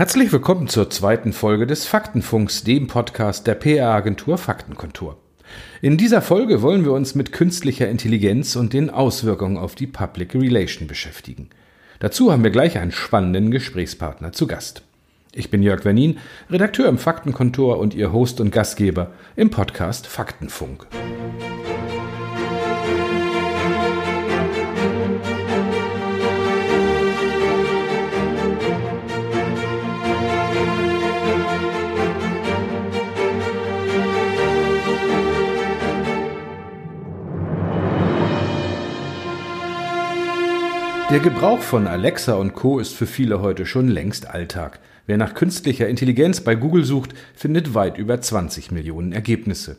Herzlich willkommen zur zweiten Folge des Faktenfunks, dem Podcast der PR-Agentur Faktenkontur. In dieser Folge wollen wir uns mit künstlicher Intelligenz und den Auswirkungen auf die Public Relation beschäftigen. Dazu haben wir gleich einen spannenden Gesprächspartner zu Gast. Ich bin Jörg Wernin, Redakteur im Faktenkontor und Ihr Host und Gastgeber im Podcast Faktenfunk. Der Gebrauch von Alexa und Co. ist für viele heute schon längst Alltag. Wer nach künstlicher Intelligenz bei Google sucht, findet weit über 20 Millionen Ergebnisse.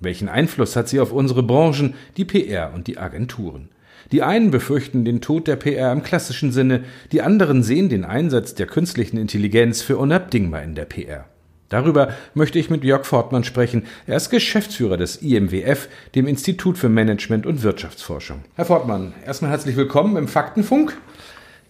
Welchen Einfluss hat sie auf unsere Branchen, die PR und die Agenturen? Die einen befürchten den Tod der PR im klassischen Sinne, die anderen sehen den Einsatz der künstlichen Intelligenz für unabdingbar in der PR. Darüber möchte ich mit Jörg Fortmann sprechen. Er ist Geschäftsführer des IMWF, dem Institut für Management und Wirtschaftsforschung. Herr Fortmann, erstmal herzlich willkommen im Faktenfunk.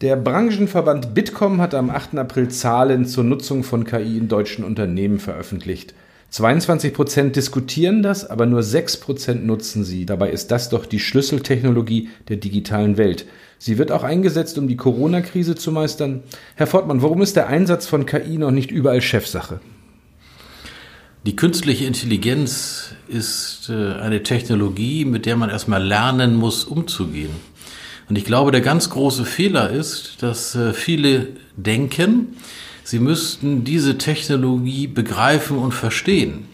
Der Branchenverband Bitkom hat am 8. April Zahlen zur Nutzung von KI in deutschen Unternehmen veröffentlicht. 22 Prozent diskutieren das, aber nur 6 Prozent nutzen sie. Dabei ist das doch die Schlüsseltechnologie der digitalen Welt. Sie wird auch eingesetzt, um die Corona-Krise zu meistern. Herr Fortmann, warum ist der Einsatz von KI noch nicht überall Chefsache? Die künstliche Intelligenz ist äh, eine Technologie, mit der man erstmal lernen muss, umzugehen. Und ich glaube, der ganz große Fehler ist, dass äh, viele denken, sie müssten diese Technologie begreifen und verstehen.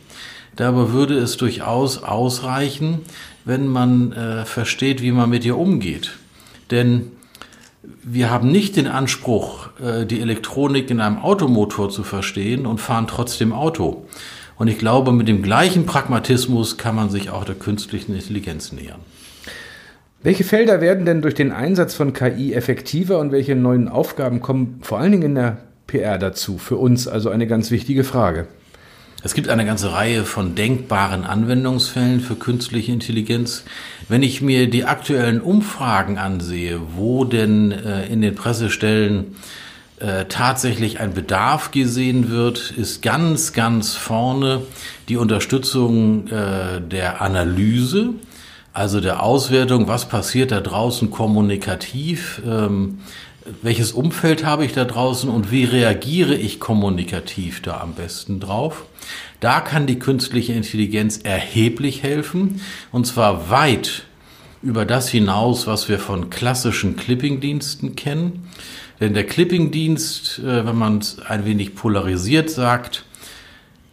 Dabei würde es durchaus ausreichen, wenn man äh, versteht, wie man mit ihr umgeht. Denn wir haben nicht den Anspruch, die Elektronik in einem Automotor zu verstehen und fahren trotzdem Auto. Und ich glaube, mit dem gleichen Pragmatismus kann man sich auch der künstlichen Intelligenz nähern. Welche Felder werden denn durch den Einsatz von KI effektiver und welche neuen Aufgaben kommen vor allen Dingen in der PR dazu? Für uns also eine ganz wichtige Frage. Es gibt eine ganze Reihe von denkbaren Anwendungsfällen für künstliche Intelligenz. Wenn ich mir die aktuellen Umfragen ansehe, wo denn äh, in den Pressestellen äh, tatsächlich ein Bedarf gesehen wird, ist ganz, ganz vorne die Unterstützung äh, der Analyse, also der Auswertung, was passiert da draußen kommunikativ, ähm, welches Umfeld habe ich da draußen und wie reagiere ich kommunikativ da am besten drauf. Da kann die künstliche Intelligenz erheblich helfen und zwar weit über das hinaus, was wir von klassischen Clipping-Diensten kennen. Denn der Clipping-Dienst, äh, wenn man es ein wenig polarisiert sagt,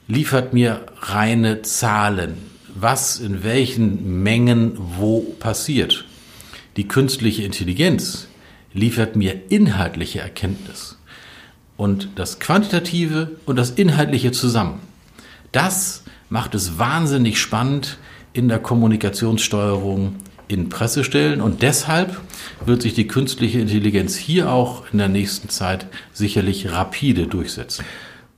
liefert mir reine Zahlen, was in welchen Mengen wo passiert. Die künstliche Intelligenz liefert mir inhaltliche Erkenntnis. Und das Quantitative und das Inhaltliche zusammen. Das macht es wahnsinnig spannend in der Kommunikationssteuerung in Pressestellen und deshalb wird sich die künstliche Intelligenz hier auch in der nächsten Zeit sicherlich rapide durchsetzen.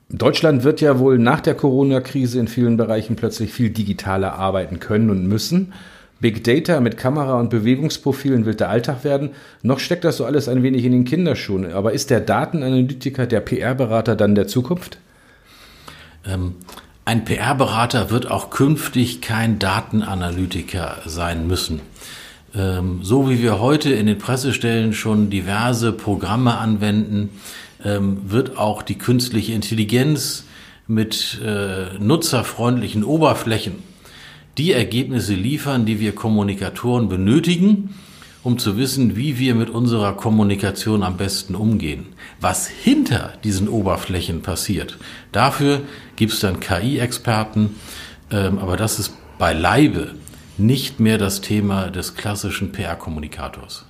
Deutschland wird ja wohl nach der Corona-Krise in vielen Bereichen plötzlich viel digitaler arbeiten können und müssen. Big Data mit Kamera und Bewegungsprofilen wird der Alltag werden. Noch steckt das so alles ein wenig in den Kinderschuhen. Aber ist der Datenanalytiker, der PR-Berater dann der Zukunft? Ähm, ein PR-Berater wird auch künftig kein Datenanalytiker sein müssen. Ähm, so wie wir heute in den Pressestellen schon diverse Programme anwenden, ähm, wird auch die künstliche Intelligenz mit äh, nutzerfreundlichen Oberflächen die Ergebnisse liefern, die wir Kommunikatoren benötigen, um zu wissen, wie wir mit unserer Kommunikation am besten umgehen. Was hinter diesen Oberflächen passiert, dafür gibt es dann KI-Experten, ähm, aber das ist beileibe nicht mehr das Thema des klassischen PR-Kommunikators.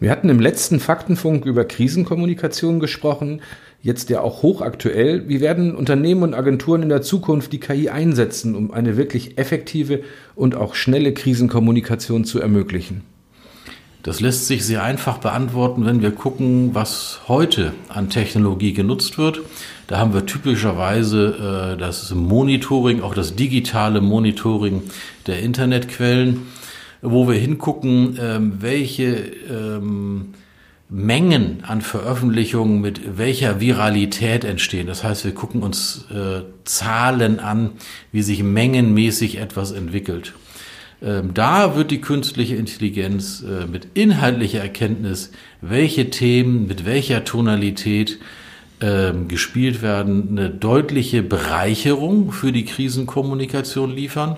Wir hatten im letzten Faktenfunk über Krisenkommunikation gesprochen, jetzt ja auch hochaktuell. Wie werden Unternehmen und Agenturen in der Zukunft die KI einsetzen, um eine wirklich effektive und auch schnelle Krisenkommunikation zu ermöglichen? Das lässt sich sehr einfach beantworten, wenn wir gucken, was heute an Technologie genutzt wird. Da haben wir typischerweise äh, das Monitoring, auch das digitale Monitoring der Internetquellen, wo wir hingucken, ähm, welche ähm, Mengen an Veröffentlichungen mit welcher Viralität entstehen. Das heißt, wir gucken uns äh, Zahlen an, wie sich mengenmäßig etwas entwickelt. Ähm, da wird die künstliche Intelligenz äh, mit inhaltlicher Erkenntnis, welche Themen mit welcher Tonalität äh, gespielt werden, eine deutliche Bereicherung für die Krisenkommunikation liefern,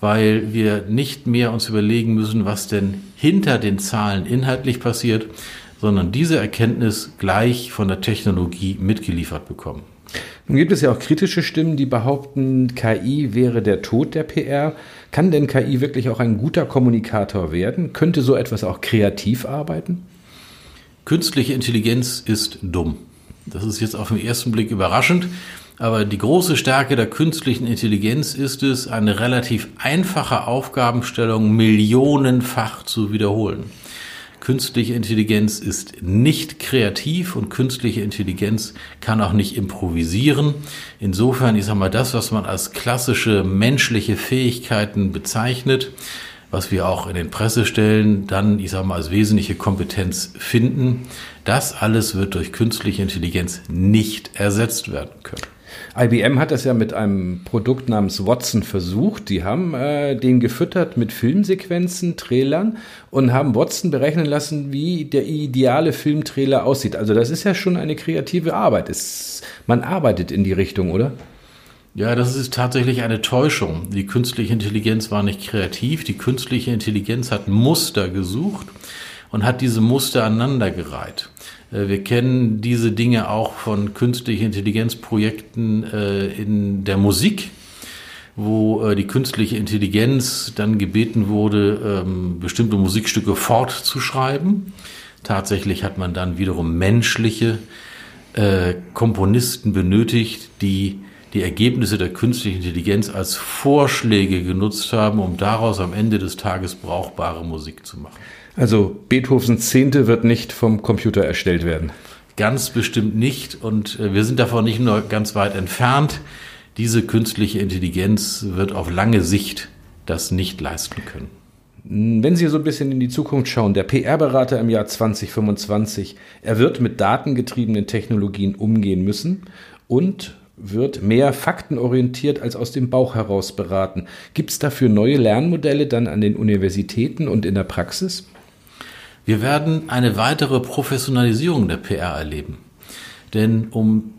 weil wir nicht mehr uns überlegen müssen, was denn hinter den Zahlen inhaltlich passiert, sondern diese Erkenntnis gleich von der Technologie mitgeliefert bekommen. Nun gibt es ja auch kritische Stimmen, die behaupten, KI wäre der Tod der PR. Kann denn KI wirklich auch ein guter Kommunikator werden? Könnte so etwas auch kreativ arbeiten? Künstliche Intelligenz ist dumm. Das ist jetzt auf den ersten Blick überraschend, aber die große Stärke der künstlichen Intelligenz ist es, eine relativ einfache Aufgabenstellung millionenfach zu wiederholen. Künstliche Intelligenz ist nicht kreativ und künstliche Intelligenz kann auch nicht improvisieren. Insofern, ich sage mal, das, was man als klassische menschliche Fähigkeiten bezeichnet, was wir auch in den Pressestellen dann, ich sage mal, als wesentliche Kompetenz finden, das alles wird durch künstliche Intelligenz nicht ersetzt werden können. IBM hat das ja mit einem Produkt namens Watson versucht. Die haben äh, den gefüttert mit Filmsequenzen, Trailern und haben Watson berechnen lassen, wie der ideale Filmtrailer aussieht. Also das ist ja schon eine kreative Arbeit. Es, man arbeitet in die Richtung, oder? Ja, das ist tatsächlich eine Täuschung. Die künstliche Intelligenz war nicht kreativ. Die künstliche Intelligenz hat Muster gesucht und hat diese Muster aneinandergereiht. Äh, wir kennen diese Dinge auch von künstlichen Intelligenzprojekten äh, in der Musik, wo äh, die künstliche Intelligenz dann gebeten wurde, ähm, bestimmte Musikstücke fortzuschreiben. Tatsächlich hat man dann wiederum menschliche Komponisten benötigt, die die Ergebnisse der künstlichen Intelligenz als Vorschläge genutzt haben, um daraus am Ende des Tages brauchbare Musik zu machen. Also Beethovens Zehnte wird nicht vom Computer erstellt werden. Ganz bestimmt nicht. Und äh, wir sind davon nicht nur ganz weit entfernt. Diese künstliche Intelligenz wird auf lange Sicht das nicht leisten können. Wenn Sie so ein bisschen in die Zukunft schauen, der PR-Berater im Jahr 2025, er wird mit datengetriebenen Technologien umgehen müssen und wird mehr faktenorientiert als aus dem Bauch heraus beraten. Gibt es dafür neue Lernmodelle dann an den Universitäten und in der Praxis? Wir werden eine weitere Professionalisierung der PR erleben. Denn um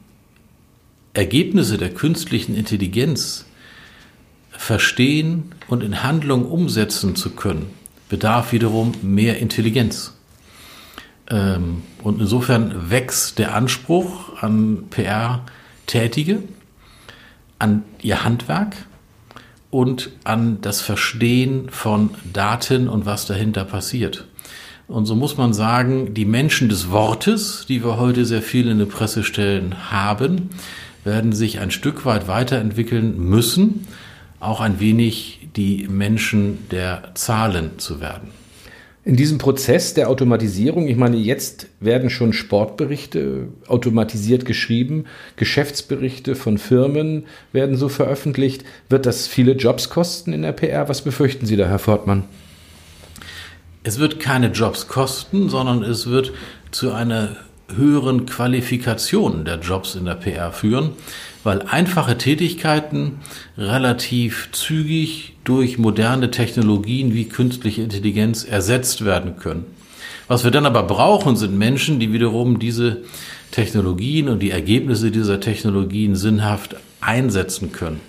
Ergebnisse der künstlichen Intelligenz verstehen und in Handlung umsetzen zu können, bedarf wiederum mehr Intelligenz. Ähm, und insofern wächst der Anspruch an PR-Tätige, an ihr Handwerk und an das Verstehen von Daten und was dahinter passiert. Und so muss man sagen, die Menschen des Wortes, die wir heute sehr viel in den Pressestellen haben, werden sich ein Stück weit weiterentwickeln müssen, auch ein wenig die Menschen der Zahlen zu werden. In diesem Prozess der Automatisierung, ich meine, jetzt werden schon Sportberichte automatisiert geschrieben, Geschäftsberichte von Firmen werden so veröffentlicht. Wird das viele Jobs kosten in der PR? Was befürchten Sie da, Herr Fortmann? Es wird keine Jobs kosten, sondern es wird zu einer höheren Qualifikation der Jobs in der PR führen, weil einfache Tätigkeiten relativ zügig durch moderne Technologien wie künstliche Intelligenz ersetzt werden können. Was wir dann aber brauchen, sind Menschen, die wiederum diese Technologien und die Ergebnisse dieser Technologien sinnhaft einsetzen können.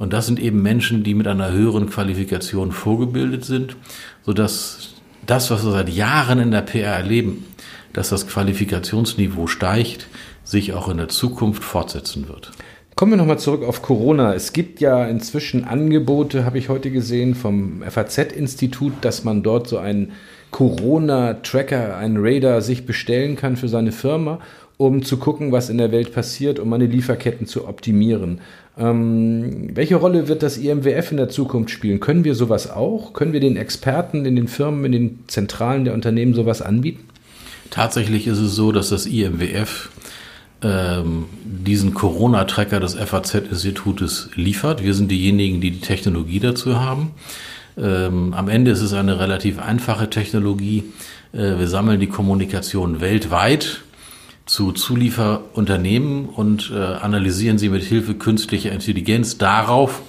Und das sind eben Menschen, die mit einer höheren Qualifikation vorgebildet sind, sodass das, was wir seit Jahren in der PR erleben, dass das Qualifikationsniveau steigt, sich auch in der Zukunft fortsetzen wird. Kommen wir nochmal zurück auf Corona. Es gibt ja inzwischen Angebote, habe ich heute gesehen, vom FAZ-Institut, dass man dort so einen Corona-Tracker, einen Radar sich bestellen kann für seine Firma, um zu gucken, was in der Welt passiert, um meine Lieferketten zu optimieren. Ähm, welche Rolle wird das IMWF in der Zukunft spielen? Können wir sowas auch? Können wir den Experten in den Firmen, in den Zentralen der Unternehmen sowas anbieten? Tatsächlich ist es so, dass das IMWF ähm, diesen Corona-Tracker des FAZ-Institutes liefert. Wir sind diejenigen, die die Technologie dazu haben. Ähm, am Ende ist es eine relativ einfache Technologie. Äh, wir sammeln die Kommunikation weltweit zu Zulieferunternehmen und äh, analysieren sie mit Hilfe künstlicher Intelligenz darauf,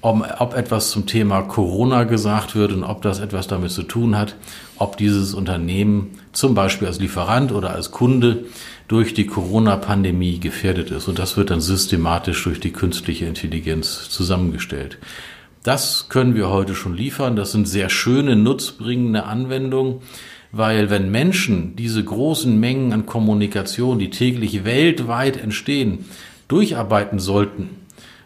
ob, ob etwas zum Thema Corona gesagt wird und ob das etwas damit zu tun hat, ob dieses Unternehmen zum Beispiel als Lieferant oder als Kunde durch die Corona-Pandemie gefährdet ist. Und das wird dann systematisch durch die künstliche Intelligenz zusammengestellt. Das können wir heute schon liefern. Das sind sehr schöne, nutzbringende Anwendungen, weil wenn Menschen diese großen Mengen an Kommunikation, die täglich weltweit entstehen, durcharbeiten sollten,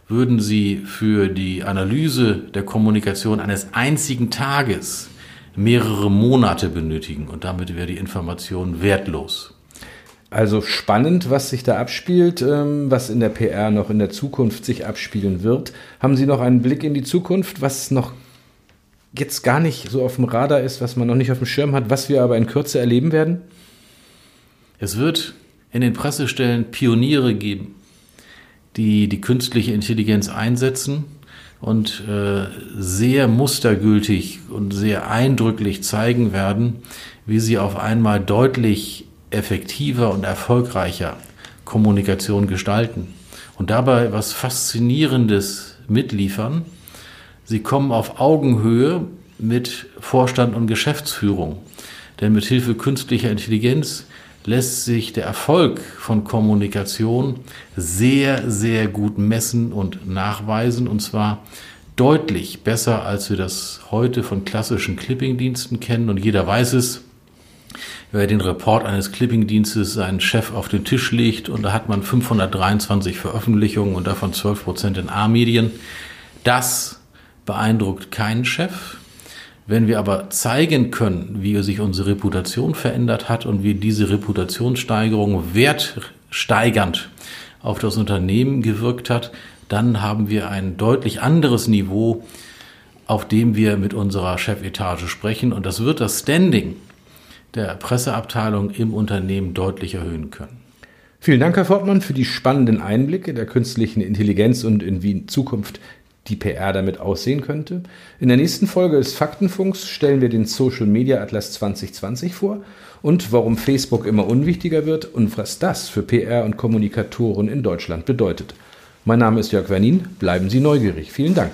würden sie für die Analyse der Kommunikation eines einzigen Tages mehrere Monate benötigen und damit wäre die Information wertlos. Also spannend, was sich da abspielt, ähm, was in der PR noch in der Zukunft sich abspielen wird. Haben Sie noch einen Blick in die Zukunft, was noch jetzt gar nicht so auf dem Radar ist, was man noch nicht auf dem Schirm hat, was wir aber in Kürze erleben werden? Es wird in den Pressestellen Pioniere geben, die die künstliche Intelligenz einsetzen und äh, sehr mustergültig und sehr eindrücklich zeigen werden, wie sie auf einmal deutlich effektiver und erfolgreicher Kommunikation gestalten und dabei was Faszinierendes mitliefern. Sie kommen auf Augenhöhe mit Vorstand und Geschäftsführung. Denn mit Hilfe künstlicher Intelligenz lässt sich der Erfolg von Kommunikation sehr, sehr gut messen und nachweisen. Und zwar deutlich besser, als wir das heute von klassischen Clipping-Diensten kennen. Und jeder weiß es, wer den Report eines Clipping-Dienstes seinen Chef auf den Tisch legt und da hat man 523 Veröffentlichungen und davon 12 Prozent in A-Medien. Das beeindruckt keinen Chef. Wenn wir aber zeigen können, wie sich unsere Reputation verändert hat und wie diese Reputationssteigerung wertsteigernd auf das Unternehmen gewirkt hat, dann haben wir ein deutlich anderes Niveau, auf dem wir mit unserer Chefetage sprechen. Und das wird das Standing der Presseabteilung im Unternehmen deutlich erhöhen können. Vielen Dank, Herr Fortmann, für die spannenden Einblicke der künstlichen Intelligenz und in Zukunft die PR damit aussehen könnte. In der nächsten Folge des Faktenfunks stellen wir den Social Media Atlas 2020 vor und warum Facebook immer unwichtiger wird und was das für PR und Kommunikatoren in Deutschland bedeutet. Mein Name ist Jörg Wernin. Bleiben Sie neugierig. Vielen Dank.